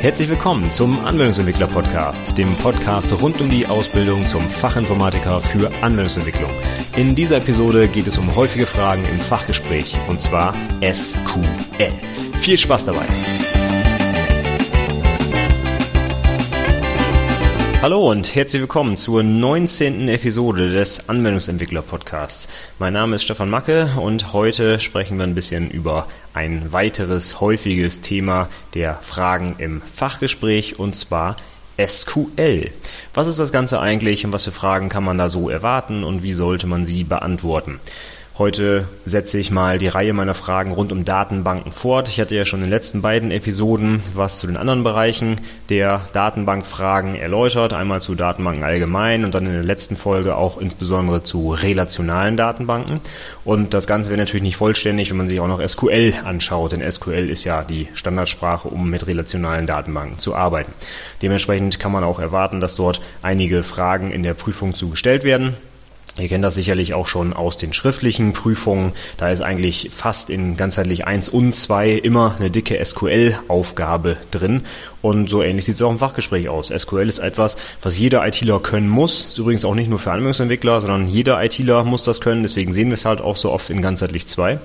Herzlich willkommen zum Anwendungsentwickler Podcast, dem Podcast rund um die Ausbildung zum Fachinformatiker für Anwendungsentwicklung. In dieser Episode geht es um häufige Fragen im Fachgespräch und zwar SQL. Viel Spaß dabei! Hallo und herzlich willkommen zur 19. Episode des Anwendungsentwickler Podcasts. Mein Name ist Stefan Macke und heute sprechen wir ein bisschen über ein weiteres häufiges Thema der Fragen im Fachgespräch und zwar SQL. Was ist das Ganze eigentlich und was für Fragen kann man da so erwarten und wie sollte man sie beantworten? Heute setze ich mal die Reihe meiner Fragen rund um Datenbanken fort. Ich hatte ja schon in den letzten beiden Episoden was zu den anderen Bereichen der Datenbankfragen erläutert. Einmal zu Datenbanken allgemein und dann in der letzten Folge auch insbesondere zu relationalen Datenbanken. Und das Ganze wäre natürlich nicht vollständig, wenn man sich auch noch SQL anschaut, denn SQL ist ja die Standardsprache, um mit relationalen Datenbanken zu arbeiten. Dementsprechend kann man auch erwarten, dass dort einige Fragen in der Prüfung zugestellt werden. Ihr kennt das sicherlich auch schon aus den schriftlichen Prüfungen. Da ist eigentlich fast in ganzheitlich 1 und 2 immer eine dicke SQL-Aufgabe drin. Und so ähnlich sieht es auch im Fachgespräch aus. SQL ist etwas, was jeder ITler können muss. Ist übrigens auch nicht nur für Anwendungsentwickler, sondern jeder ITler muss das können. Deswegen sehen wir es halt auch so oft in ganzheitlich 2.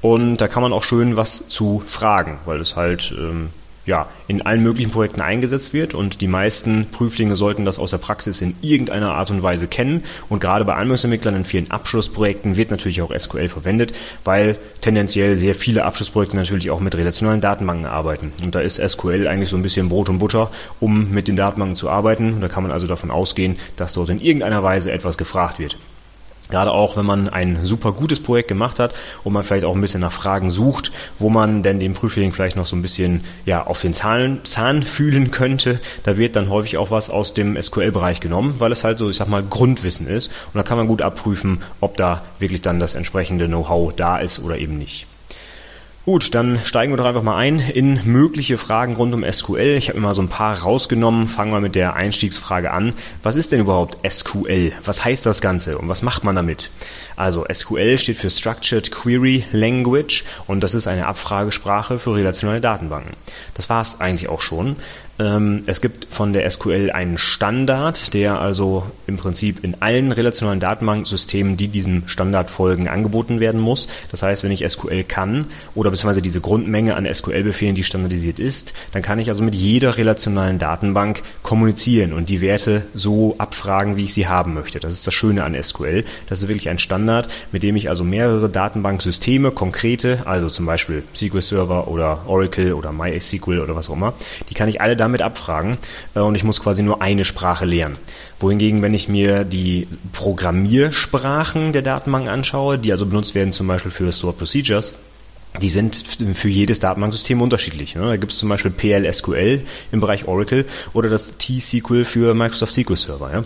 Und da kann man auch schön was zu fragen, weil es halt ähm, ja, in allen möglichen Projekten eingesetzt wird. Und die meisten Prüflinge sollten das aus der Praxis in irgendeiner Art und Weise kennen. Und gerade bei Anwendungsentwicklern in vielen Abschlussprojekten wird natürlich auch SQL verwendet, weil tendenziell sehr viele Abschlussprojekte natürlich auch mit relationalen Datenbanken arbeiten. Und da ist SQL eigentlich so ein bisschen Brot und Butter, um mit den Datenbanken zu arbeiten. Und da kann man also davon ausgehen, dass dort in irgendeiner Weise etwas gefragt wird. Gerade auch, wenn man ein super gutes Projekt gemacht hat und man vielleicht auch ein bisschen nach Fragen sucht, wo man denn den Prüfling vielleicht noch so ein bisschen ja, auf den Zahn, Zahn fühlen könnte, da wird dann häufig auch was aus dem SQL-Bereich genommen, weil es halt so, ich sag mal, Grundwissen ist. Und da kann man gut abprüfen, ob da wirklich dann das entsprechende Know-how da ist oder eben nicht. Gut, dann steigen wir doch einfach mal ein in mögliche Fragen rund um SQL. Ich habe immer so ein paar rausgenommen. Fangen wir mit der Einstiegsfrage an. Was ist denn überhaupt SQL? Was heißt das Ganze und was macht man damit? Also SQL steht für Structured Query Language und das ist eine Abfragesprache für relationale Datenbanken. Das war es eigentlich auch schon. Ähm, es gibt von der SQL einen Standard, der also im Prinzip in allen relationalen Datenbanksystemen, die diesem Standard folgen, angeboten werden muss. Das heißt, wenn ich SQL kann oder beziehungsweise diese Grundmenge an SQL-Befehlen, die standardisiert ist, dann kann ich also mit jeder relationalen Datenbank kommunizieren und die Werte so abfragen, wie ich sie haben möchte. Das ist das Schöne an SQL. Das ist wirklich ein Standard, mit dem ich also mehrere Datenbanksysteme, konkrete, also zum Beispiel SQL Server oder Oracle oder MySQL oder was auch immer, die kann ich alle damit abfragen äh, und ich muss quasi nur eine Sprache lernen. Wohingegen, wenn ich mir die Programmiersprachen der Datenbank anschaue, die also benutzt werden zum Beispiel für Stored Procedures, die sind für jedes Datenbanksystem unterschiedlich. Ne? Da gibt es zum Beispiel PLSQL im Bereich Oracle oder das T-SQL für Microsoft SQL Server.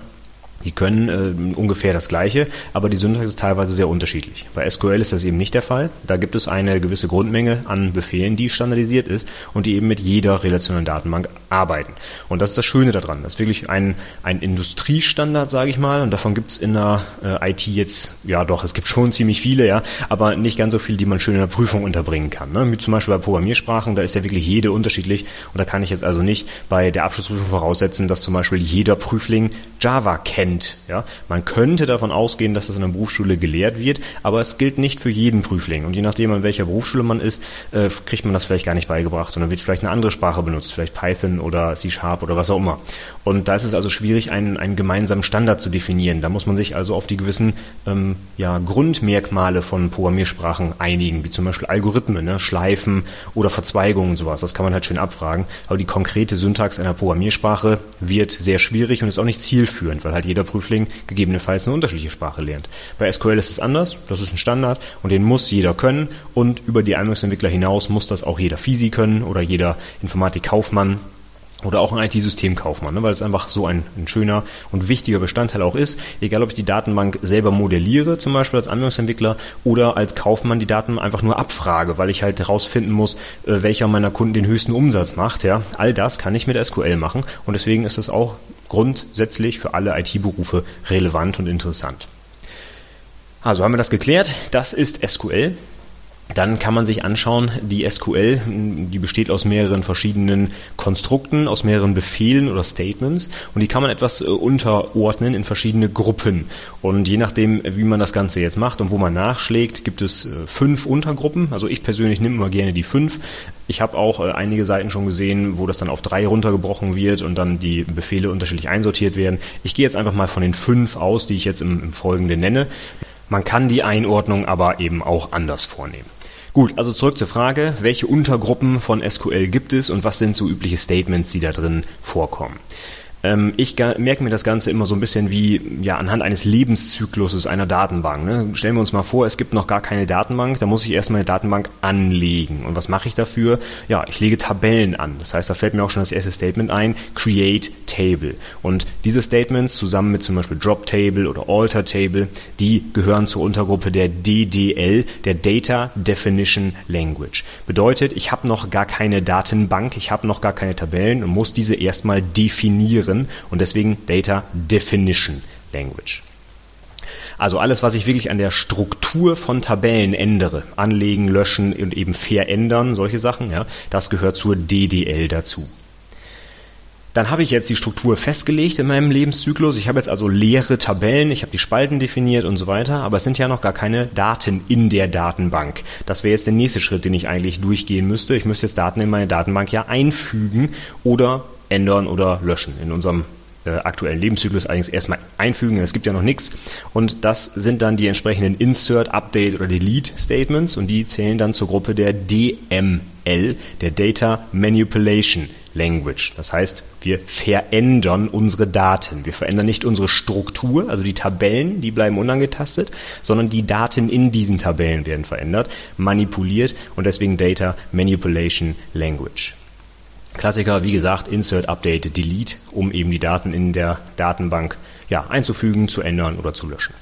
Die können äh, ungefähr das Gleiche, aber die Syntax ist teilweise sehr unterschiedlich. Bei SQL ist das eben nicht der Fall. Da gibt es eine gewisse Grundmenge an Befehlen, die standardisiert ist und die eben mit jeder relationalen Datenbank arbeiten. Und das ist das Schöne daran. Das ist wirklich ein, ein Industriestandard, sage ich mal. Und davon gibt es in der äh, IT jetzt, ja doch, es gibt schon ziemlich viele, ja, aber nicht ganz so viele, die man schön in der Prüfung unterbringen kann. Ne? Wie zum Beispiel bei Programmiersprachen, da ist ja wirklich jede unterschiedlich. Und da kann ich jetzt also nicht bei der Abschlussprüfung voraussetzen, dass zum Beispiel jeder Prüfling Java kennt. Ja? Man könnte davon ausgehen, dass das in der Berufsschule gelehrt wird, aber es gilt nicht für jeden Prüfling. Und je nachdem, an welcher Berufsschule man ist, äh, kriegt man das vielleicht gar nicht beigebracht, sondern wird vielleicht eine andere Sprache benutzt, vielleicht Python oder C Sharp oder was auch immer. Und da ist es also schwierig, einen, einen gemeinsamen Standard zu definieren. Da muss man sich also auf die gewissen ähm, ja, Grundmerkmale von Programmiersprachen einigen, wie zum Beispiel Algorithmen, ne? Schleifen oder Verzweigungen und sowas. Das kann man halt schön abfragen. Aber die konkrete Syntax einer Programmiersprache wird sehr schwierig und ist auch nicht zielführend, weil halt jeder Prüfling gegebenenfalls eine unterschiedliche Sprache lernt. Bei SQL ist es anders, das ist ein Standard und den muss jeder können und über die Anwendungsentwickler hinaus muss das auch jeder Fisi können oder jeder Informatikkaufmann oder auch ein IT-Systemkaufmann, ne, weil es einfach so ein, ein, schöner und wichtiger Bestandteil auch ist. Egal, ob ich die Datenbank selber modelliere, zum Beispiel als Anwendungsentwickler, oder als Kaufmann die Daten einfach nur abfrage, weil ich halt herausfinden muss, äh, welcher meiner Kunden den höchsten Umsatz macht. Ja, all das kann ich mit SQL machen und deswegen ist es auch grundsätzlich für alle IT-Berufe relevant und interessant. Also haben wir das geklärt. Das ist SQL. Dann kann man sich anschauen, die SQL, die besteht aus mehreren verschiedenen Konstrukten, aus mehreren Befehlen oder Statements und die kann man etwas äh, unterordnen in verschiedene Gruppen. Und je nachdem, wie man das Ganze jetzt macht und wo man nachschlägt, gibt es äh, fünf Untergruppen. Also ich persönlich nehme immer gerne die fünf. Ich habe auch äh, einige Seiten schon gesehen, wo das dann auf drei runtergebrochen wird und dann die Befehle unterschiedlich einsortiert werden. Ich gehe jetzt einfach mal von den fünf aus, die ich jetzt im, im Folgenden nenne. Man kann die Einordnung aber eben auch anders vornehmen. Gut, also zurück zur Frage, welche Untergruppen von SQL gibt es und was sind so übliche Statements, die da drin vorkommen? Ähm, ich merke mir das Ganze immer so ein bisschen wie ja anhand eines Lebenszykluses einer Datenbank. Ne? Stellen wir uns mal vor, es gibt noch gar keine Datenbank, da muss ich erstmal eine Datenbank anlegen. Und was mache ich dafür? Ja, ich lege Tabellen an. Das heißt, da fällt mir auch schon das erste Statement ein, Create Table. Und diese Statements zusammen mit zum Beispiel Drop Table oder Alter Table, die gehören zur Untergruppe der DDL, der Data Definition Language. Bedeutet, ich habe noch gar keine Datenbank, ich habe noch gar keine Tabellen und muss diese erstmal definieren definieren und deswegen Data Definition Language. Also alles, was ich wirklich an der Struktur von Tabellen ändere, anlegen, löschen und eben verändern, solche Sachen, ja, das gehört zur DDL dazu. Dann habe ich jetzt die Struktur festgelegt in meinem Lebenszyklus. Ich habe jetzt also leere Tabellen, ich habe die Spalten definiert und so weiter, aber es sind ja noch gar keine Daten in der Datenbank. Das wäre jetzt der nächste Schritt, den ich eigentlich durchgehen müsste. Ich müsste jetzt Daten in meine Datenbank ja einfügen oder ändern oder löschen. In unserem äh, aktuellen Lebenszyklus allerdings erstmal einfügen, es gibt ja noch nichts. Und das sind dann die entsprechenden Insert, Update oder Delete Statements und die zählen dann zur Gruppe der DML, der Data Manipulation Language. Das heißt, wir verändern unsere Daten. Wir verändern nicht unsere Struktur, also die Tabellen, die bleiben unangetastet, sondern die Daten in diesen Tabellen werden verändert, manipuliert und deswegen Data Manipulation Language. Klassiker, wie gesagt, Insert, Update, Delete, um eben die Daten in der Datenbank ja, einzufügen, zu ändern oder zu löschen.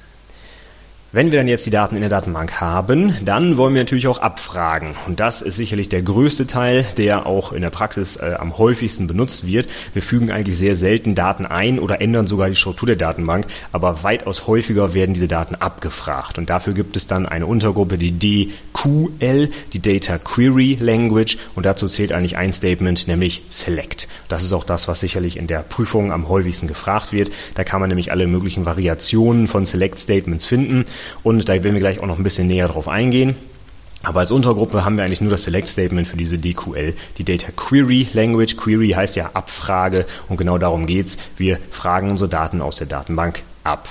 Wenn wir dann jetzt die Daten in der Datenbank haben, dann wollen wir natürlich auch abfragen. Und das ist sicherlich der größte Teil, der auch in der Praxis äh, am häufigsten benutzt wird. Wir fügen eigentlich sehr selten Daten ein oder ändern sogar die Struktur der Datenbank, aber weitaus häufiger werden diese Daten abgefragt. Und dafür gibt es dann eine Untergruppe, die DQL, die Data Query Language. Und dazu zählt eigentlich ein Statement, nämlich Select. Das ist auch das, was sicherlich in der Prüfung am häufigsten gefragt wird. Da kann man nämlich alle möglichen Variationen von Select Statements finden. Und da werden wir gleich auch noch ein bisschen näher drauf eingehen. Aber als Untergruppe haben wir eigentlich nur das Select Statement für diese DQL, die Data Query Language. Query heißt ja Abfrage und genau darum geht's. Wir fragen unsere Daten aus der Datenbank ab.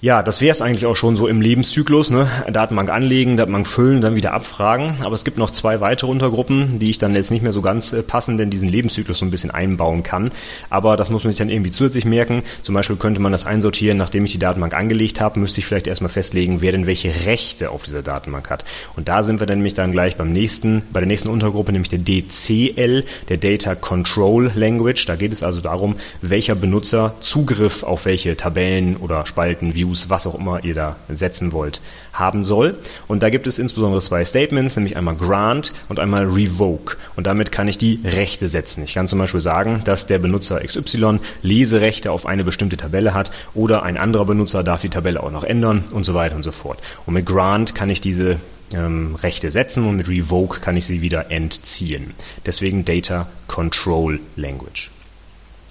Ja, das wäre es eigentlich auch schon so im Lebenszyklus. Ne? Datenbank anlegen, Datenbank füllen, dann wieder abfragen. Aber es gibt noch zwei weitere Untergruppen, die ich dann jetzt nicht mehr so ganz äh, passend in diesen Lebenszyklus so ein bisschen einbauen kann. Aber das muss man sich dann irgendwie zusätzlich merken. Zum Beispiel könnte man das einsortieren, nachdem ich die Datenbank angelegt habe, müsste ich vielleicht erstmal festlegen, wer denn welche Rechte auf dieser Datenbank hat. Und da sind wir dann nämlich dann gleich beim nächsten, bei der nächsten Untergruppe, nämlich der DCL, der Data Control Language. Da geht es also darum, welcher Benutzer Zugriff auf welche Tabellen oder Spalten, Views Views, was auch immer ihr da setzen wollt, haben soll. Und da gibt es insbesondere zwei Statements, nämlich einmal Grant und einmal Revoke. Und damit kann ich die Rechte setzen. Ich kann zum Beispiel sagen, dass der Benutzer XY Leserechte auf eine bestimmte Tabelle hat oder ein anderer Benutzer darf die Tabelle auch noch ändern und so weiter und so fort. Und mit Grant kann ich diese ähm, Rechte setzen und mit Revoke kann ich sie wieder entziehen. Deswegen Data Control Language.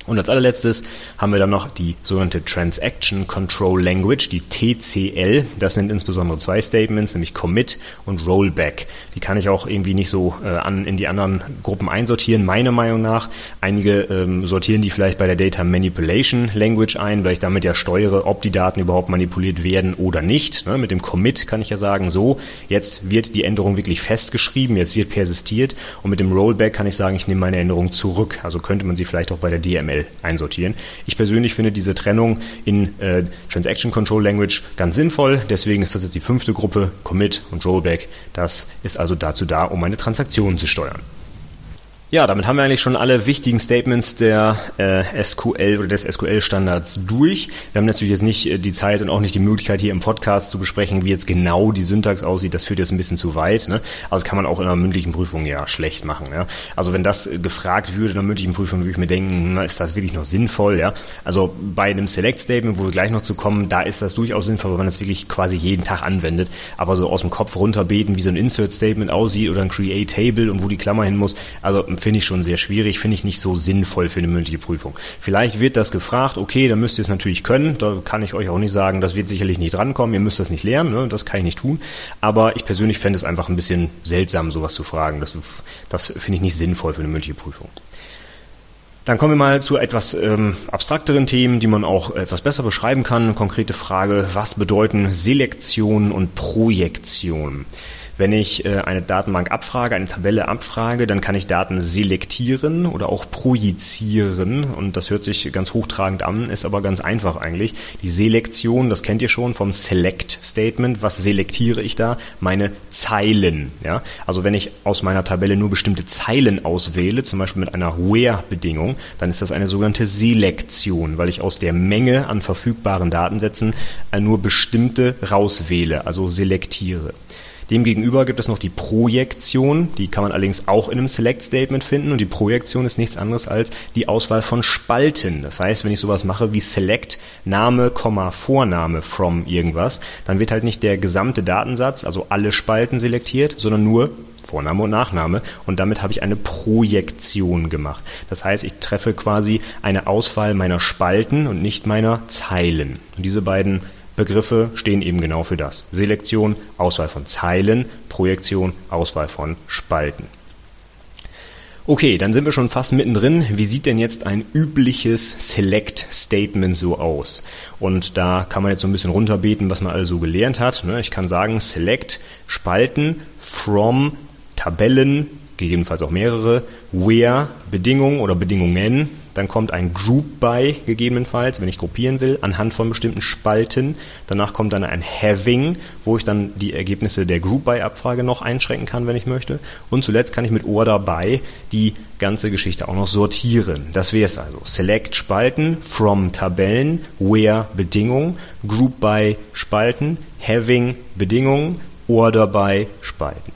Und als allerletztes haben wir dann noch die sogenannte Transaction Control Language, die TCL. Das sind insbesondere zwei Statements, nämlich Commit und Rollback. Die kann ich auch irgendwie nicht so äh, an, in die anderen Gruppen einsortieren, meiner Meinung nach. Einige ähm, sortieren die vielleicht bei der Data Manipulation Language ein, weil ich damit ja steuere, ob die Daten überhaupt manipuliert werden oder nicht. Ne, mit dem Commit kann ich ja sagen, so, jetzt wird die Änderung wirklich festgeschrieben, jetzt wird persistiert. Und mit dem Rollback kann ich sagen, ich nehme meine Änderung zurück. Also könnte man sie vielleicht auch bei der DML schnell einsortieren. Ich persönlich finde diese Trennung in äh, Transaction Control Language ganz sinnvoll. Deswegen ist das jetzt die fünfte Gruppe, Commit und Rollback. Das ist also dazu da, um meine Transaktionen zu steuern. Ja, damit haben wir eigentlich schon alle wichtigen Statements der äh, SQL oder des SQL-Standards durch. Wir haben natürlich jetzt nicht äh, die Zeit und auch nicht die Möglichkeit, hier im Podcast zu besprechen, wie jetzt genau die Syntax aussieht. Das führt jetzt ein bisschen zu weit. Ne? Also kann man auch in einer mündlichen Prüfung ja schlecht machen. Ja? Also wenn das äh, gefragt würde in einer mündlichen Prüfung, würde ich mir denken, na, ist das wirklich noch sinnvoll? Ja? Also bei einem Select-Statement, wo wir gleich noch zu kommen, da ist das durchaus sinnvoll, wenn man das wirklich quasi jeden Tag anwendet. Aber so aus dem Kopf runterbeten, wie so ein Insert-Statement aussieht oder ein Create-Table und wo die Klammer hin muss, also finde ich schon sehr schwierig, finde ich nicht so sinnvoll für eine mündliche Prüfung. Vielleicht wird das gefragt, okay, dann müsst ihr es natürlich können, da kann ich euch auch nicht sagen, das wird sicherlich nicht drankommen, ihr müsst das nicht lernen, ne? das kann ich nicht tun, aber ich persönlich fände es einfach ein bisschen seltsam, sowas zu fragen, das, das finde ich nicht sinnvoll für eine mündliche Prüfung. Dann kommen wir mal zu etwas ähm, abstrakteren Themen, die man auch etwas besser beschreiben kann. Konkrete Frage, was bedeuten Selektion und Projektion? Wenn ich äh, eine Datenbank abfrage, eine Tabelle abfrage, dann kann ich Daten selektieren oder auch projizieren. Und das hört sich ganz hochtragend an, ist aber ganz einfach eigentlich. Die Selektion, das kennt ihr schon vom Select Statement. Was selektiere ich da? Meine Zeilen. Ja? Also wenn ich aus meiner Tabelle nur bestimmte Zeilen auswähle, zum Beispiel mit einer Where-Bedingung, dann ist das eine sogenannte Selektion, weil ich aus der Menge an verfügbaren Datensätzen äh, nur bestimmte rauswähle, also selektiere. Demgegenüber gibt es noch die Projektion, die kann man allerdings auch in einem Select Statement finden und die Projektion ist nichts anderes als die Auswahl von Spalten. Das heißt, wenn ich sowas mache wie Select Name, Vorname from irgendwas, dann wird halt nicht der gesamte Datensatz, also alle Spalten selektiert, sondern nur Vorname und Nachname und damit habe ich eine Projektion gemacht. Das heißt, ich treffe quasi eine Auswahl meiner Spalten und nicht meiner Zeilen. Und diese beiden Begriffe stehen eben genau für das. Selektion, Auswahl von Zeilen, Projektion, Auswahl von Spalten. Okay, dann sind wir schon fast mittendrin. Wie sieht denn jetzt ein übliches Select Statement so aus? Und da kann man jetzt so ein bisschen runterbeten, was man also gelernt hat. Ne? Ich kann sagen, Select Spalten from Tabellen, gegebenenfalls auch mehrere, where Bedingungen oder Bedingungen dann kommt ein Group by gegebenenfalls, wenn ich gruppieren will, anhand von bestimmten Spalten. Danach kommt dann ein Having, wo ich dann die Ergebnisse der Group by Abfrage noch einschränken kann, wenn ich möchte. Und zuletzt kann ich mit Order by die ganze Geschichte auch noch sortieren. Das wäre es also. Select Spalten, from Tabellen, where Bedingungen, Group by Spalten, Having Bedingungen, Order by Spalten.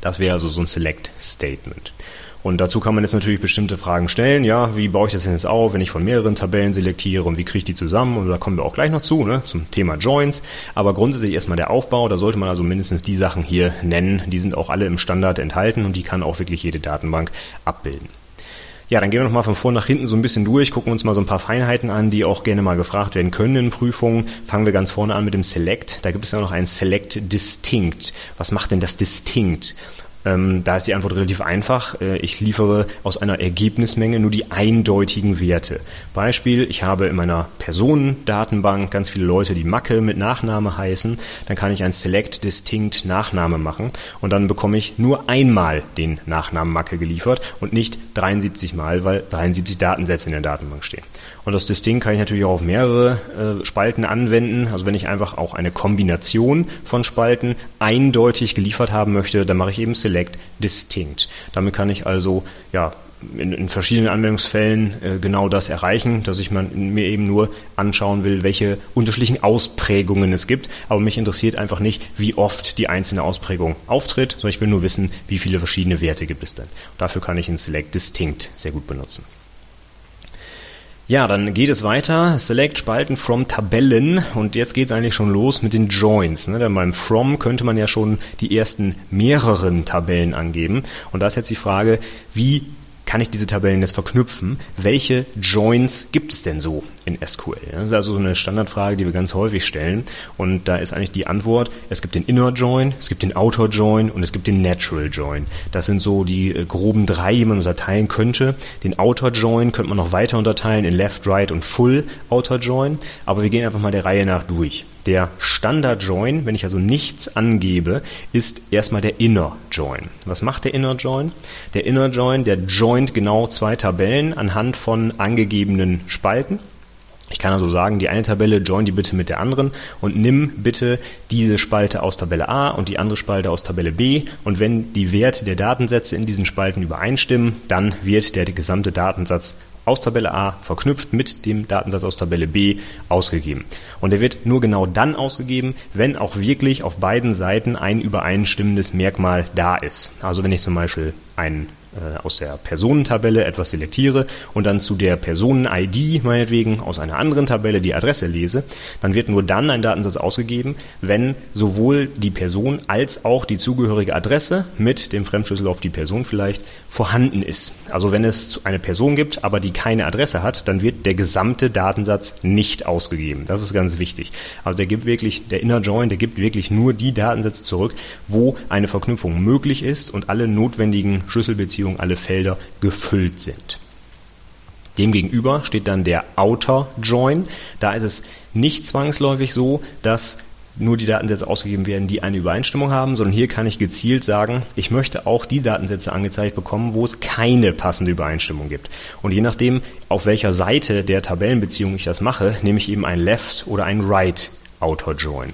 Das wäre also so ein Select Statement. Und dazu kann man jetzt natürlich bestimmte Fragen stellen. Ja, wie baue ich das denn jetzt auf, wenn ich von mehreren Tabellen selektiere und wie kriege ich die zusammen? Und da kommen wir auch gleich noch zu, ne, zum Thema Joins. Aber grundsätzlich erstmal der Aufbau. Da sollte man also mindestens die Sachen hier nennen. Die sind auch alle im Standard enthalten und die kann auch wirklich jede Datenbank abbilden. Ja, dann gehen wir nochmal von vorn nach hinten so ein bisschen durch, gucken uns mal so ein paar Feinheiten an, die auch gerne mal gefragt werden können in Prüfungen. Fangen wir ganz vorne an mit dem Select. Da gibt es ja noch ein Select Distinct. Was macht denn das Distinct? Ähm, da ist die Antwort relativ einfach. Äh, ich liefere aus einer Ergebnismenge nur die eindeutigen Werte. Beispiel, ich habe in meiner Personendatenbank ganz viele Leute, die Macke mit Nachname heißen. Dann kann ich ein Select Distinct Nachname machen und dann bekomme ich nur einmal den Nachnamen Macke geliefert und nicht 73 Mal, weil 73 Datensätze in der Datenbank stehen. Und das Distinct kann ich natürlich auch auf mehrere äh, Spalten anwenden. Also wenn ich einfach auch eine Kombination von Spalten eindeutig geliefert haben möchte, dann mache ich eben Select Distinct. Damit kann ich also ja in, in verschiedenen Anwendungsfällen äh, genau das erreichen, dass ich man, mir eben nur anschauen will, welche unterschiedlichen Ausprägungen es gibt. Aber mich interessiert einfach nicht, wie oft die einzelne Ausprägung auftritt, sondern ich will nur wissen, wie viele verschiedene Werte gibt es denn. Und dafür kann ich ein Select Distinct sehr gut benutzen. Ja, dann geht es weiter. Select Spalten from Tabellen. Und jetzt geht es eigentlich schon los mit den Joins. Ne? Denn beim From könnte man ja schon die ersten mehreren Tabellen angeben. Und da ist jetzt die Frage, wie kann ich diese Tabellen jetzt verknüpfen? Welche Joins gibt es denn so in SQL? Das ist also so eine Standardfrage, die wir ganz häufig stellen. Und da ist eigentlich die Antwort, es gibt den Inner Join, es gibt den Outer Join und es gibt den Natural Join. Das sind so die äh, groben drei, die man unterteilen könnte. Den Outer Join könnte man noch weiter unterteilen in Left, Right und Full Outer Join. Aber wir gehen einfach mal der Reihe nach durch. Der Standard Join, wenn ich also nichts angebe, ist erstmal der Inner Join. Was macht der Inner Join? Der Inner Join, der joint genau zwei Tabellen anhand von angegebenen Spalten. Ich kann also sagen, die eine Tabelle join die bitte mit der anderen und nimm bitte diese Spalte aus Tabelle A und die andere Spalte aus Tabelle B und wenn die Werte der Datensätze in diesen Spalten übereinstimmen, dann wird der gesamte Datensatz aus Tabelle A verknüpft mit dem Datensatz aus Tabelle B ausgegeben. Und der wird nur genau dann ausgegeben, wenn auch wirklich auf beiden Seiten ein übereinstimmendes Merkmal da ist. Also wenn ich zum Beispiel einen aus der Personentabelle etwas selektiere und dann zu der Personen-ID meinetwegen aus einer anderen Tabelle die Adresse lese, dann wird nur dann ein Datensatz ausgegeben, wenn sowohl die Person als auch die zugehörige Adresse mit dem Fremdschlüssel auf die Person vielleicht vorhanden ist. Also wenn es eine Person gibt, aber die keine Adresse hat, dann wird der gesamte Datensatz nicht ausgegeben. Das ist ganz wichtig. Also der gibt wirklich, der Inner Join, der gibt wirklich nur die Datensätze zurück, wo eine Verknüpfung möglich ist und alle notwendigen Schlüsselbeziehungen Beziehung alle Felder gefüllt sind. Demgegenüber steht dann der Outer Join. Da ist es nicht zwangsläufig so, dass nur die Datensätze ausgegeben werden, die eine Übereinstimmung haben, sondern hier kann ich gezielt sagen, ich möchte auch die Datensätze angezeigt bekommen, wo es keine passende Übereinstimmung gibt. Und je nachdem, auf welcher Seite der Tabellenbeziehung ich das mache, nehme ich eben ein Left oder ein Right Outer Join.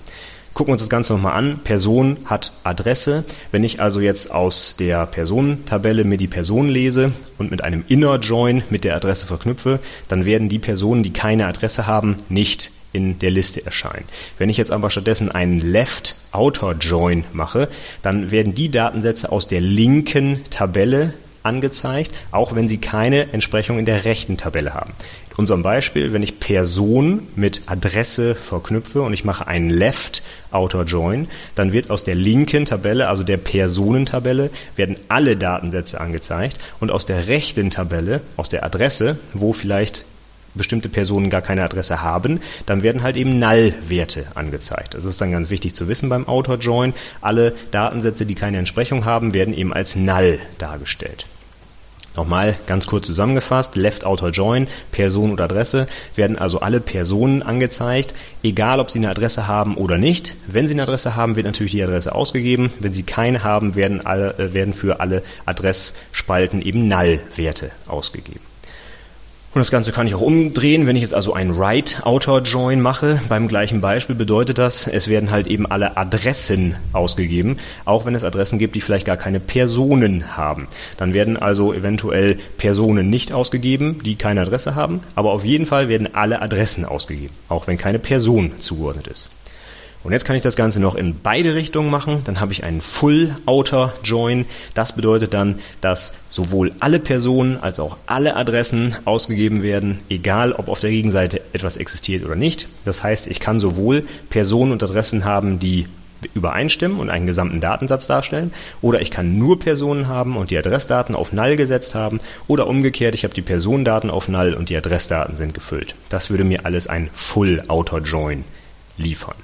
Gucken wir uns das Ganze nochmal an. Person hat Adresse. Wenn ich also jetzt aus der Personentabelle mir die Person lese und mit einem Inner Join mit der Adresse verknüpfe, dann werden die Personen, die keine Adresse haben, nicht in der Liste erscheinen. Wenn ich jetzt aber stattdessen einen Left Outer Join mache, dann werden die Datensätze aus der linken Tabelle angezeigt, auch wenn sie keine Entsprechung in der rechten Tabelle haben unserem Beispiel, wenn ich Person mit Adresse verknüpfe und ich mache einen Left Outer Join, dann wird aus der linken Tabelle, also der Personentabelle, werden alle Datensätze angezeigt und aus der rechten Tabelle, aus der Adresse, wo vielleicht bestimmte Personen gar keine Adresse haben, dann werden halt eben Null-Werte angezeigt. Das ist dann ganz wichtig zu wissen beim Outer Join. Alle Datensätze, die keine Entsprechung haben, werden eben als Null dargestellt. Nochmal ganz kurz zusammengefasst, Left Outer Join, Person und Adresse werden also alle Personen angezeigt, egal ob sie eine Adresse haben oder nicht. Wenn sie eine Adresse haben, wird natürlich die Adresse ausgegeben. Wenn sie keine haben, werden, alle, äh, werden für alle Adressspalten eben Null-Werte ausgegeben. Und das Ganze kann ich auch umdrehen. Wenn ich jetzt also ein Right Outer Join mache, beim gleichen Beispiel bedeutet das, es werden halt eben alle Adressen ausgegeben, auch wenn es Adressen gibt, die vielleicht gar keine Personen haben. Dann werden also eventuell Personen nicht ausgegeben, die keine Adresse haben, aber auf jeden Fall werden alle Adressen ausgegeben, auch wenn keine Person zugeordnet ist. Und jetzt kann ich das Ganze noch in beide Richtungen machen. Dann habe ich einen Full Outer Join. Das bedeutet dann, dass sowohl alle Personen als auch alle Adressen ausgegeben werden, egal ob auf der Gegenseite etwas existiert oder nicht. Das heißt, ich kann sowohl Personen und Adressen haben, die übereinstimmen und einen gesamten Datensatz darstellen. Oder ich kann nur Personen haben und die Adressdaten auf Null gesetzt haben. Oder umgekehrt, ich habe die Personendaten auf Null und die Adressdaten sind gefüllt. Das würde mir alles ein Full Outer Join liefern.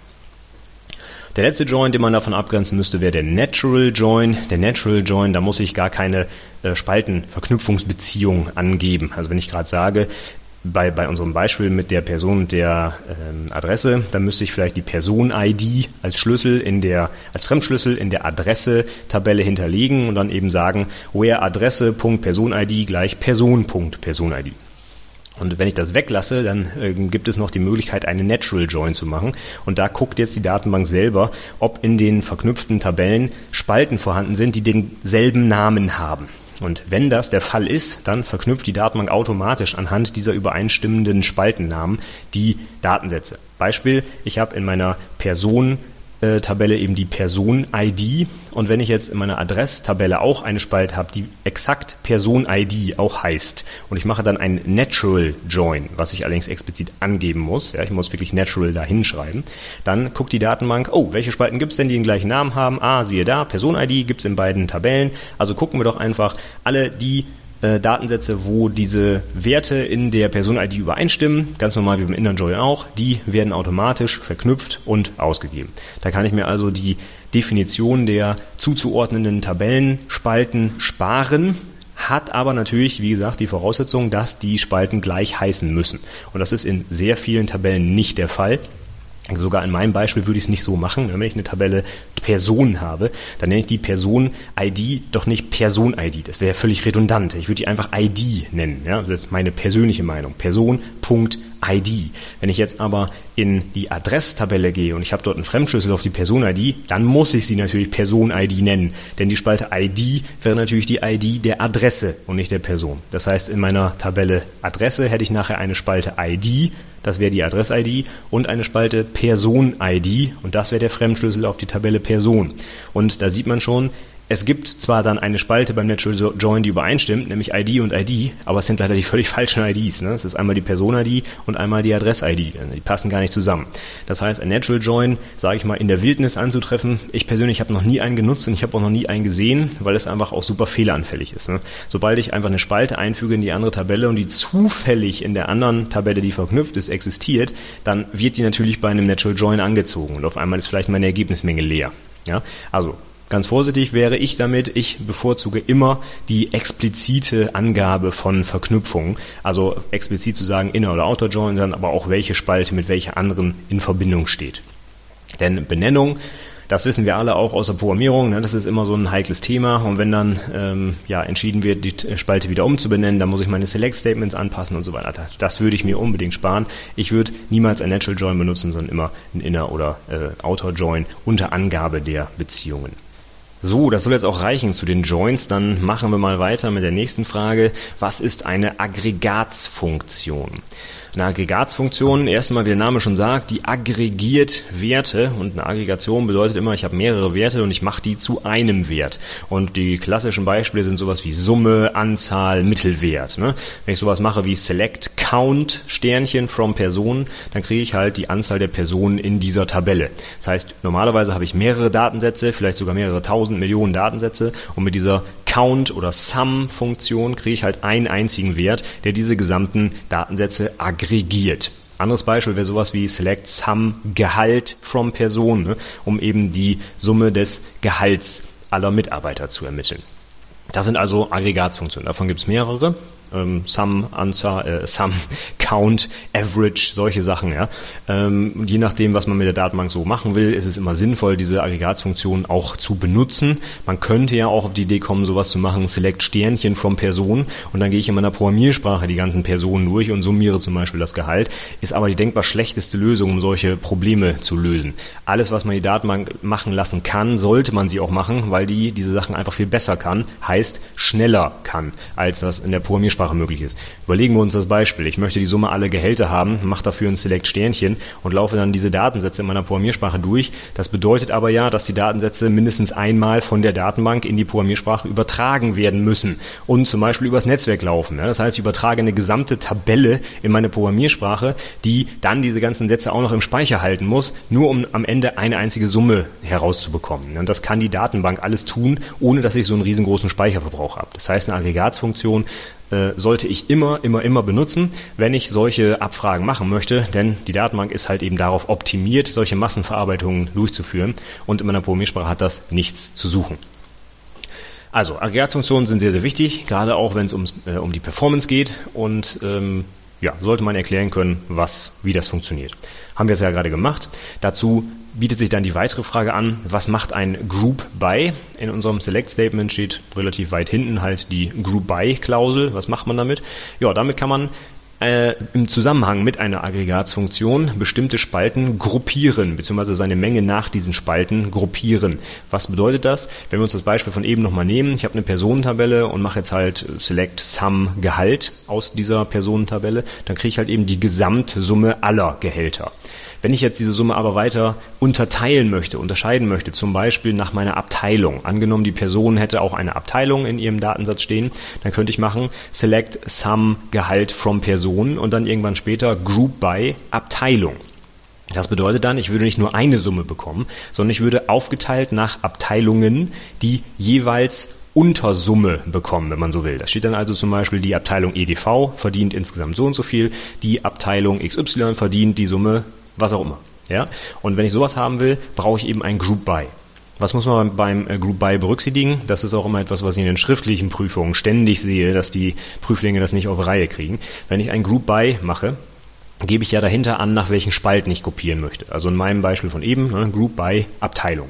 Der letzte Join, den man davon abgrenzen müsste, wäre der Natural Join. Der Natural Join, da muss ich gar keine äh, Spaltenverknüpfungsbeziehung angeben. Also wenn ich gerade sage, bei, bei unserem Beispiel mit der Person und der ähm, Adresse, dann müsste ich vielleicht die Person-ID als Schlüssel in der, als Fremdschlüssel in der Adresse-Tabelle hinterlegen und dann eben sagen, where Adresse.person-ID gleich Person.person-ID. Und wenn ich das weglasse, dann äh, gibt es noch die Möglichkeit, eine Natural Join zu machen. Und da guckt jetzt die Datenbank selber, ob in den verknüpften Tabellen Spalten vorhanden sind, die denselben Namen haben. Und wenn das der Fall ist, dann verknüpft die Datenbank automatisch anhand dieser übereinstimmenden Spaltennamen die Datensätze. Beispiel, ich habe in meiner Person Tabelle eben die Person-ID. Und wenn ich jetzt in meiner Adresstabelle auch eine Spalte habe, die exakt Person-ID auch heißt, und ich mache dann ein Natural Join, was ich allerdings explizit angeben muss, ja, ich muss wirklich Natural da hinschreiben, dann guckt die Datenbank, oh, welche Spalten gibt es denn, die den gleichen Namen haben? Ah, siehe da, Person-ID gibt es in beiden Tabellen. Also gucken wir doch einfach alle die äh, Datensätze, wo diese Werte in der Person-ID übereinstimmen, ganz normal wie beim Inner Join auch, die werden automatisch verknüpft und ausgegeben. Da kann ich mir also die Definition der zuzuordnenden Tabellenspalten sparen, hat aber natürlich, wie gesagt, die Voraussetzung, dass die Spalten gleich heißen müssen. Und das ist in sehr vielen Tabellen nicht der Fall. Sogar in meinem Beispiel würde ich es nicht so machen. Wenn ich eine Tabelle Personen habe, dann nenne ich die Person-ID doch nicht Person-ID. Das wäre völlig redundant. Ich würde die einfach ID nennen. Ja? Das ist meine persönliche Meinung. Person.ID. ID. Wenn ich jetzt aber in die Adresstabelle gehe und ich habe dort einen Fremdschlüssel auf die Person-ID, dann muss ich sie natürlich Person-ID nennen. Denn die Spalte ID wäre natürlich die ID der Adresse und nicht der Person. Das heißt, in meiner Tabelle Adresse hätte ich nachher eine Spalte ID, das wäre die Adress-ID, und eine Spalte Person-ID, und das wäre der Fremdschlüssel auf die Tabelle Person. Und da sieht man schon, es gibt zwar dann eine Spalte beim Natural Join, die übereinstimmt, nämlich ID und ID, aber es sind leider die völlig falschen IDs. Ne? Es ist einmal die Person-ID und einmal die Adress-ID. Die passen gar nicht zusammen. Das heißt, ein Natural Join, sage ich mal, in der Wildnis anzutreffen. Ich persönlich habe noch nie einen genutzt und ich habe auch noch nie einen gesehen, weil es einfach auch super fehleranfällig ist. Ne? Sobald ich einfach eine Spalte einfüge in die andere Tabelle und die zufällig in der anderen Tabelle, die verknüpft ist, existiert, dann wird die natürlich bei einem Natural Join angezogen und auf einmal ist vielleicht meine Ergebnismenge leer. Ja? Also Ganz vorsichtig wäre ich damit, ich bevorzuge immer die explizite Angabe von Verknüpfungen. Also explizit zu sagen Inner- oder Outer-Join, dann aber auch welche Spalte mit welcher anderen in Verbindung steht. Denn Benennung, das wissen wir alle auch aus der Programmierung, ne, das ist immer so ein heikles Thema. Und wenn dann ähm, ja, entschieden wird, die Spalte wieder umzubenennen, dann muss ich meine Select-Statements anpassen und so weiter. Das würde ich mir unbedingt sparen. Ich würde niemals ein Natural Join benutzen, sondern immer ein Inner- oder äh, Outer-Join unter Angabe der Beziehungen. So, das soll jetzt auch reichen zu den Joints. Dann machen wir mal weiter mit der nächsten Frage. Was ist eine Aggregatsfunktion? Eine Aggregatsfunktion, erstmal, wie der Name schon sagt, die aggregiert Werte und eine Aggregation bedeutet immer, ich habe mehrere Werte und ich mache die zu einem Wert. Und die klassischen Beispiele sind sowas wie Summe, Anzahl, Mittelwert. Ne? Wenn ich sowas mache wie Select Count Sternchen from Person, dann kriege ich halt die Anzahl der Personen in dieser Tabelle. Das heißt, normalerweise habe ich mehrere Datensätze, vielleicht sogar mehrere tausend Millionen Datensätze und mit dieser Count oder Sum-Funktion kriege ich halt einen einzigen Wert, der diese gesamten Datensätze aggregiert. Anderes Beispiel wäre sowas wie Select Sum Gehalt from Person, ne, um eben die Summe des Gehalts aller Mitarbeiter zu ermitteln. Das sind also Aggregatsfunktionen. Davon gibt es mehrere Sum, Anzahl, äh, Sum, Count, Average, solche Sachen. Ja. Ähm, je nachdem, was man mit der Datenbank so machen will, ist es immer sinnvoll, diese Aggregatsfunktion auch zu benutzen. Man könnte ja auch auf die Idee kommen, sowas zu machen, Select Sternchen from Person und dann gehe ich in meiner Programmiersprache die ganzen Personen durch und summiere zum Beispiel das Gehalt. Ist aber die denkbar schlechteste Lösung, um solche Probleme zu lösen. Alles, was man die Datenbank machen lassen kann, sollte man sie auch machen, weil die diese Sachen einfach viel besser kann, heißt schneller kann, als das in der Programmiersprache Sprache möglich ist. Überlegen wir uns das Beispiel. Ich möchte die Summe aller Gehälter haben, mache dafür ein Select Sternchen und laufe dann diese Datensätze in meiner Programmiersprache durch. Das bedeutet aber ja, dass die Datensätze mindestens einmal von der Datenbank in die Programmiersprache übertragen werden müssen und zum Beispiel übers Netzwerk laufen. Das heißt, ich übertrage eine gesamte Tabelle in meine Programmiersprache, die dann diese ganzen Sätze auch noch im Speicher halten muss, nur um am Ende eine einzige Summe herauszubekommen. Und das kann die Datenbank alles tun, ohne dass ich so einen riesengroßen Speicherverbrauch habe. Das heißt, eine Aggregatsfunktion äh, sollte ich immer, immer, immer benutzen, wenn ich solche Abfragen machen möchte, denn die Datenbank ist halt eben darauf optimiert, solche Massenverarbeitungen durchzuführen und in meiner Programmiersprache hat das nichts zu suchen. Also Aggregatfunktionen sind sehr, sehr wichtig, gerade auch wenn es äh, um die Performance geht und ähm, ja, sollte man erklären können, was, wie das funktioniert. Haben wir es ja gerade gemacht. Dazu bietet sich dann die weitere Frage an, was macht ein Group By? In unserem Select Statement steht relativ weit hinten halt die Group By Klausel. Was macht man damit? Ja, damit kann man äh, im Zusammenhang mit einer Aggregatsfunktion bestimmte Spalten gruppieren, beziehungsweise seine Menge nach diesen Spalten gruppieren. Was bedeutet das? Wenn wir uns das Beispiel von eben nochmal nehmen, ich habe eine Personentabelle und mache jetzt halt Select Sum Gehalt aus dieser Personentabelle, dann kriege ich halt eben die Gesamtsumme aller Gehälter. Wenn ich jetzt diese Summe aber weiter unterteilen möchte, unterscheiden möchte, zum Beispiel nach meiner Abteilung, angenommen die Person hätte auch eine Abteilung in ihrem Datensatz stehen, dann könnte ich machen Select Sum Gehalt from Person und dann irgendwann später Group by Abteilung. Das bedeutet dann, ich würde nicht nur eine Summe bekommen, sondern ich würde aufgeteilt nach Abteilungen die jeweils Untersumme bekommen, wenn man so will. Da steht dann also zum Beispiel, die Abteilung EDV verdient insgesamt so und so viel, die Abteilung XY verdient die Summe was auch immer. Ja? Und wenn ich sowas haben will, brauche ich eben ein Group By. Was muss man beim, äh, Group By berücksichtigen? Das ist auch immer etwas, was ich in den schriftlichen Prüfungen ständig sehe, dass die Prüflinge das nicht auf Reihe kriegen. Wenn ich ein Group By mache, gebe ich ja dahinter an, nach welchen Spalten ich kopieren möchte. Also in meinem Beispiel von eben, ne, Group By Abteilung.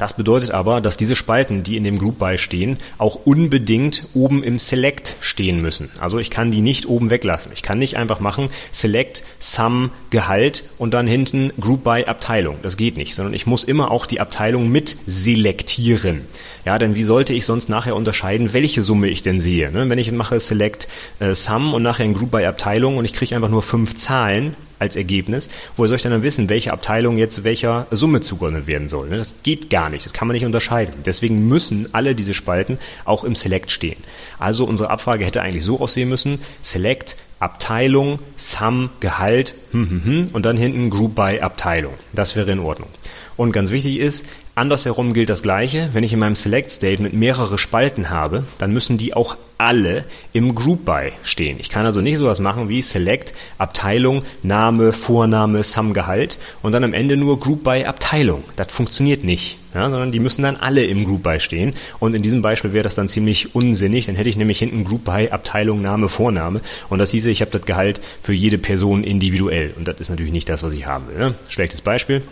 Das bedeutet aber, dass diese Spalten, die in dem Group By stehen, auch unbedingt oben im Select stehen müssen. Also ich kann die nicht oben weglassen. Ich kann nicht einfach machen Select, Sum, Gehalt und dann hinten Group By Abteilung. Das geht nicht, sondern ich muss immer auch die Abteilung mit selektieren. Ja, denn wie sollte ich sonst nachher unterscheiden, welche Summe ich denn sehe? Ne? Wenn ich mache Select äh, Sum und nachher ein Group by Abteilung und ich kriege einfach nur fünf Zahlen als Ergebnis, woher soll ich dann, dann wissen, welche Abteilung jetzt welcher Summe zugeordnet werden soll? Ne? Das geht gar nicht, das kann man nicht unterscheiden. Deswegen müssen alle diese Spalten auch im Select stehen. Also unsere Abfrage hätte eigentlich so aussehen müssen, Select Abteilung, Sum, Gehalt, hm, hm, hm, und dann hinten Group by Abteilung. Das wäre in Ordnung. Und ganz wichtig ist, Andersherum gilt das Gleiche. Wenn ich in meinem Select Statement mehrere Spalten habe, dann müssen die auch alle im Group By stehen. Ich kann also nicht sowas machen wie Select, Abteilung, Name, Vorname, Sum, Gehalt und dann am Ende nur Group By Abteilung. Das funktioniert nicht, ja, sondern die müssen dann alle im Group By stehen. Und in diesem Beispiel wäre das dann ziemlich unsinnig. Dann hätte ich nämlich hinten Group By Abteilung, Name, Vorname. Und das hieße, ich habe das Gehalt für jede Person individuell. Und das ist natürlich nicht das, was ich haben will. Ne? Schlechtes Beispiel.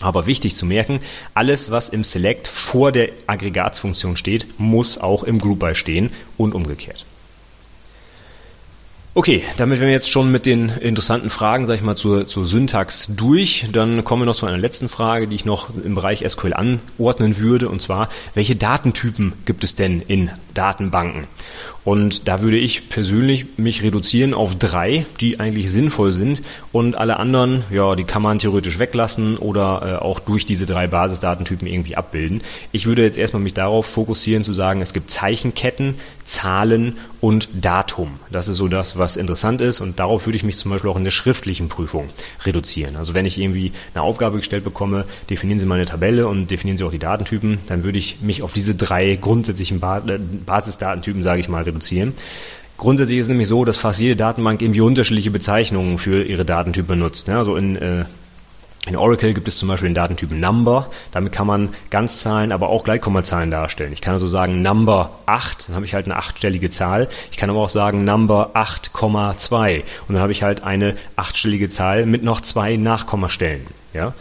Aber wichtig zu merken, alles, was im Select vor der Aggregatsfunktion steht, muss auch im Group by stehen und umgekehrt. Okay, damit wären wir jetzt schon mit den interessanten Fragen, sag ich mal, zur, zur Syntax durch. Dann kommen wir noch zu einer letzten Frage, die ich noch im Bereich SQL anordnen würde, und zwar, welche Datentypen gibt es denn in Datenbanken? Und da würde ich persönlich mich reduzieren auf drei, die eigentlich sinnvoll sind. Und alle anderen, ja, die kann man theoretisch weglassen oder äh, auch durch diese drei Basisdatentypen irgendwie abbilden. Ich würde jetzt erstmal mich darauf fokussieren zu sagen, es gibt Zeichenketten, Zahlen und Datum. Das ist so das, was interessant ist. Und darauf würde ich mich zum Beispiel auch in der schriftlichen Prüfung reduzieren. Also wenn ich irgendwie eine Aufgabe gestellt bekomme, definieren Sie mal eine Tabelle und definieren Sie auch die Datentypen, dann würde ich mich auf diese drei grundsätzlichen äh, Basisdatentypen, sage ich mal, reduzieren. Grundsätzlich ist es nämlich so, dass fast jede Datenbank irgendwie unterschiedliche Bezeichnungen für ihre Datentypen benutzt. Also in, äh, in Oracle gibt es zum Beispiel den Datentyp Number. Damit kann man Ganzzahlen, aber auch Gleitkommazahlen darstellen. Ich kann also sagen Number 8, dann habe ich halt eine achtstellige Zahl. Ich kann aber auch sagen Number 8,2 und dann habe ich halt eine achtstellige Zahl mit noch zwei Nachkommastellen. Ja?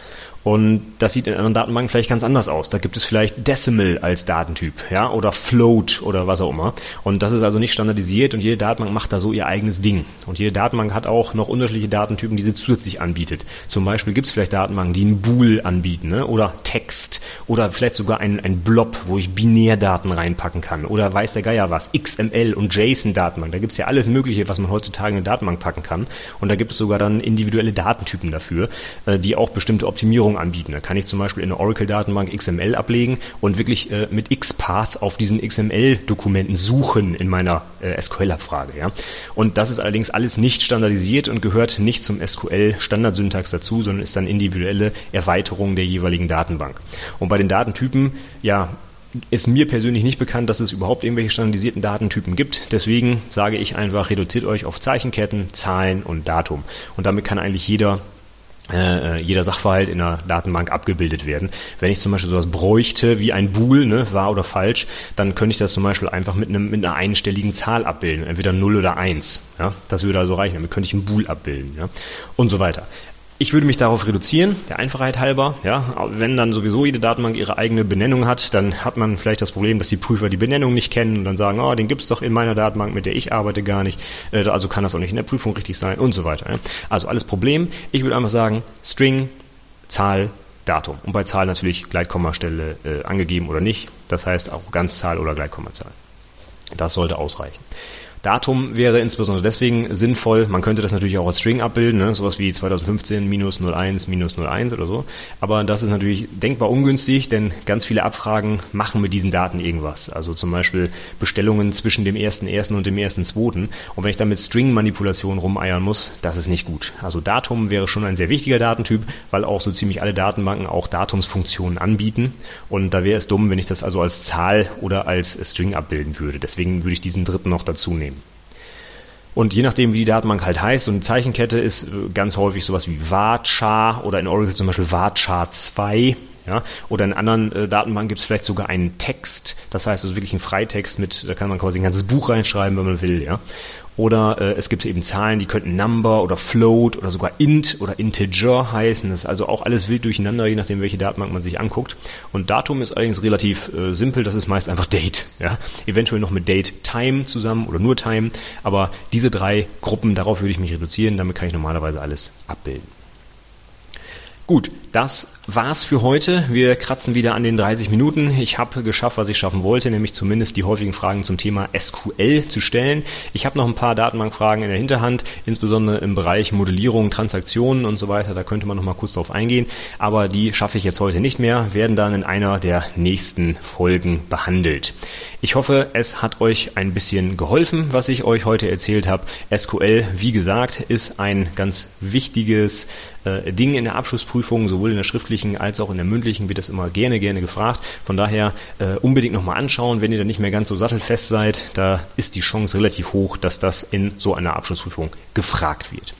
Und das sieht in anderen Datenbanken vielleicht ganz anders aus. Da gibt es vielleicht Decimal als Datentyp, ja, oder Float oder was auch immer. Und das ist also nicht standardisiert und jede Datenbank macht da so ihr eigenes Ding. Und jede Datenbank hat auch noch unterschiedliche Datentypen, die sie zusätzlich anbietet. Zum Beispiel gibt es vielleicht Datenbanken, die einen Bool anbieten, ne? oder Text, oder vielleicht sogar ein, ein Blob, wo ich Binärdaten reinpacken kann, oder weiß der Geier was, XML und JSON-Datenbank. Da gibt es ja alles Mögliche, was man heutzutage in eine Datenbank packen kann. Und da gibt es sogar dann individuelle Datentypen dafür, äh, die auch bestimmte Optimierungen anbieten. Da kann ich zum Beispiel in der Oracle-Datenbank XML ablegen und wirklich äh, mit XPath auf diesen XML-Dokumenten suchen in meiner äh, SQL-Abfrage. Ja? Und das ist allerdings alles nicht standardisiert und gehört nicht zum SQL-Standardsyntax dazu, sondern ist dann individuelle Erweiterung der jeweiligen Datenbank. Und bei den Datentypen, ja, ist mir persönlich nicht bekannt, dass es überhaupt irgendwelche standardisierten Datentypen gibt. Deswegen sage ich einfach, reduziert euch auf Zeichenketten, Zahlen und Datum. Und damit kann eigentlich jeder äh, jeder Sachverhalt in der Datenbank abgebildet werden. Wenn ich zum Beispiel sowas bräuchte wie ein Bool, ne, wahr oder falsch, dann könnte ich das zum Beispiel einfach mit, einem, mit einer einstelligen Zahl abbilden, entweder 0 oder 1. Ja? Das würde also reichen, damit könnte ich ein Bool abbilden ja? und so weiter. Ich würde mich darauf reduzieren, der Einfachheit halber. Ja, wenn dann sowieso jede Datenbank ihre eigene Benennung hat, dann hat man vielleicht das Problem, dass die Prüfer die Benennung nicht kennen und dann sagen, oh, den gibt's doch in meiner Datenbank, mit der ich arbeite, gar nicht. Äh, also kann das auch nicht in der Prüfung richtig sein und so weiter. Also alles Problem. Ich würde einfach sagen, String, Zahl, Datum. Und bei Zahl natürlich Gleitkommastelle äh, angegeben oder nicht. Das heißt auch Ganzzahl oder Gleitkommazahl. Das sollte ausreichen. Datum wäre insbesondere deswegen sinnvoll. Man könnte das natürlich auch als String abbilden, ne? sowas wie 2015 minus 01 minus 01 oder so. Aber das ist natürlich denkbar ungünstig, denn ganz viele Abfragen machen mit diesen Daten irgendwas. Also zum Beispiel Bestellungen zwischen dem 1.1. und dem 1.2. Und wenn ich dann mit String-Manipulationen rumeiern muss, das ist nicht gut. Also Datum wäre schon ein sehr wichtiger Datentyp, weil auch so ziemlich alle Datenbanken auch Datumsfunktionen anbieten. Und da wäre es dumm, wenn ich das also als Zahl oder als String abbilden würde. Deswegen würde ich diesen dritten noch dazu nehmen. Und je nachdem, wie die Datenbank halt heißt, und eine Zeichenkette ist äh, ganz häufig sowas wie Varchar oder in Oracle zum Beispiel Varchar 2. Ja? Oder in anderen äh, Datenbanken gibt es vielleicht sogar einen Text, das heißt also wirklich einen Freitext mit, da kann man quasi ein ganzes Buch reinschreiben, wenn man will. Ja? Oder äh, es gibt eben Zahlen, die könnten Number oder Float oder sogar Int oder Integer heißen. Das ist also auch alles wild durcheinander, je nachdem, welche Datenbank man sich anguckt. Und Datum ist allerdings relativ äh, simpel, das ist meist einfach Date. Ja? Eventuell noch mit Date Time zusammen oder nur Time. Aber diese drei Gruppen, darauf würde ich mich reduzieren, damit kann ich normalerweise alles abbilden. Gut, das war's für heute. Wir kratzen wieder an den 30 Minuten. Ich habe geschafft, was ich schaffen wollte, nämlich zumindest die häufigen Fragen zum Thema SQL zu stellen. Ich habe noch ein paar Datenbankfragen in der Hinterhand, insbesondere im Bereich Modellierung, Transaktionen und so weiter. Da könnte man noch mal kurz drauf eingehen, aber die schaffe ich jetzt heute nicht mehr, werden dann in einer der nächsten Folgen behandelt. Ich hoffe, es hat euch ein bisschen geholfen, was ich euch heute erzählt habe. SQL, wie gesagt, ist ein ganz wichtiges äh, Ding in der Abschlussprüfung, sowohl in der schriftlichen als auch in der mündlichen wird das immer gerne, gerne gefragt. Von daher äh, unbedingt nochmal anschauen, wenn ihr da nicht mehr ganz so sattelfest seid. Da ist die Chance relativ hoch, dass das in so einer Abschlussprüfung gefragt wird.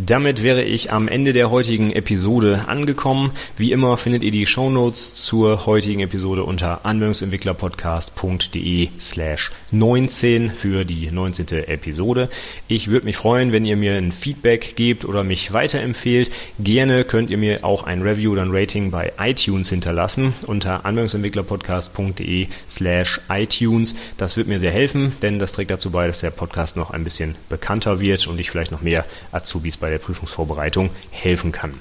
Damit wäre ich am Ende der heutigen Episode angekommen. Wie immer findet ihr die Shownotes zur heutigen Episode unter anwendungsentwicklerpodcast.de slash 19 für die 19. Episode. Ich würde mich freuen, wenn ihr mir ein Feedback gebt oder mich weiterempfehlt. Gerne könnt ihr mir auch ein Review oder ein Rating bei iTunes hinterlassen unter anwendungsentwicklerpodcast.de slash iTunes. Das wird mir sehr helfen, denn das trägt dazu bei, dass der Podcast noch ein bisschen bekannter wird und ich vielleicht noch mehr Azubis bei bei der Prüfungsvorbereitung helfen kann.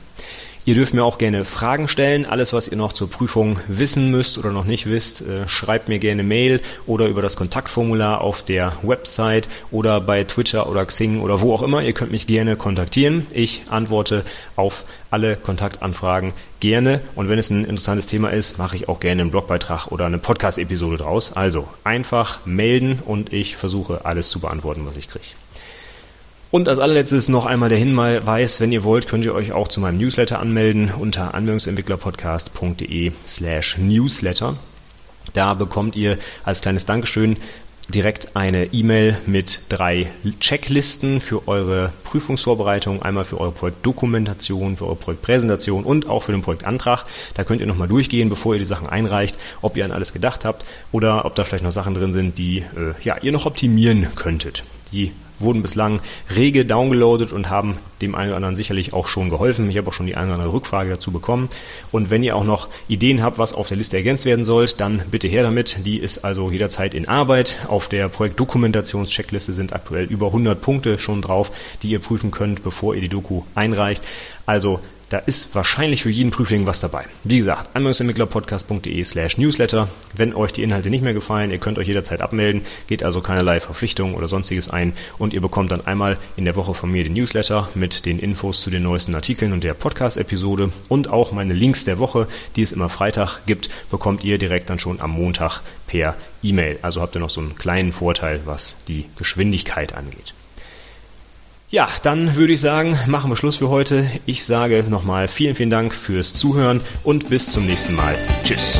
Ihr dürft mir auch gerne Fragen stellen. Alles, was ihr noch zur Prüfung wissen müsst oder noch nicht wisst, äh, schreibt mir gerne Mail oder über das Kontaktformular auf der Website oder bei Twitter oder Xing oder wo auch immer. Ihr könnt mich gerne kontaktieren. Ich antworte auf alle Kontaktanfragen gerne. Und wenn es ein interessantes Thema ist, mache ich auch gerne einen Blogbeitrag oder eine Podcast-Episode draus. Also einfach melden und ich versuche alles zu beantworten, was ich kriege. Und als allerletztes noch einmal der Hinweis, wenn ihr wollt, könnt ihr euch auch zu meinem Newsletter anmelden unter anwendungsentwicklerpodcast.de slash newsletter. Da bekommt ihr als kleines Dankeschön direkt eine E-Mail mit drei Checklisten für eure Prüfungsvorbereitung, einmal für eure Projektdokumentation, für eure Projektpräsentation und auch für den Projektantrag. Da könnt ihr nochmal durchgehen, bevor ihr die Sachen einreicht, ob ihr an alles gedacht habt oder ob da vielleicht noch Sachen drin sind, die äh, ja, ihr noch optimieren könntet. Die wurden bislang rege downgeloadet und haben dem einen oder anderen sicherlich auch schon geholfen. Ich habe auch schon die eine oder andere Rückfrage dazu bekommen. Und wenn ihr auch noch Ideen habt, was auf der Liste ergänzt werden soll, dann bitte her damit. Die ist also jederzeit in Arbeit. Auf der Projektdokumentationscheckliste sind aktuell über 100 Punkte schon drauf, die ihr prüfen könnt, bevor ihr die Doku einreicht. Also da ist wahrscheinlich für jeden Prüfling was dabei. Wie gesagt, anwendungsentwicklerpodcast.de slash newsletter. Wenn euch die Inhalte nicht mehr gefallen, ihr könnt euch jederzeit abmelden, geht also keinerlei Verpflichtungen oder sonstiges ein und ihr bekommt dann einmal in der Woche von mir den Newsletter mit den Infos zu den neuesten Artikeln und der Podcast-Episode und auch meine Links der Woche, die es immer Freitag gibt, bekommt ihr direkt dann schon am Montag per E-Mail. Also habt ihr noch so einen kleinen Vorteil, was die Geschwindigkeit angeht. Ja, dann würde ich sagen, machen wir Schluss für heute. Ich sage nochmal vielen, vielen Dank fürs Zuhören und bis zum nächsten Mal. Tschüss.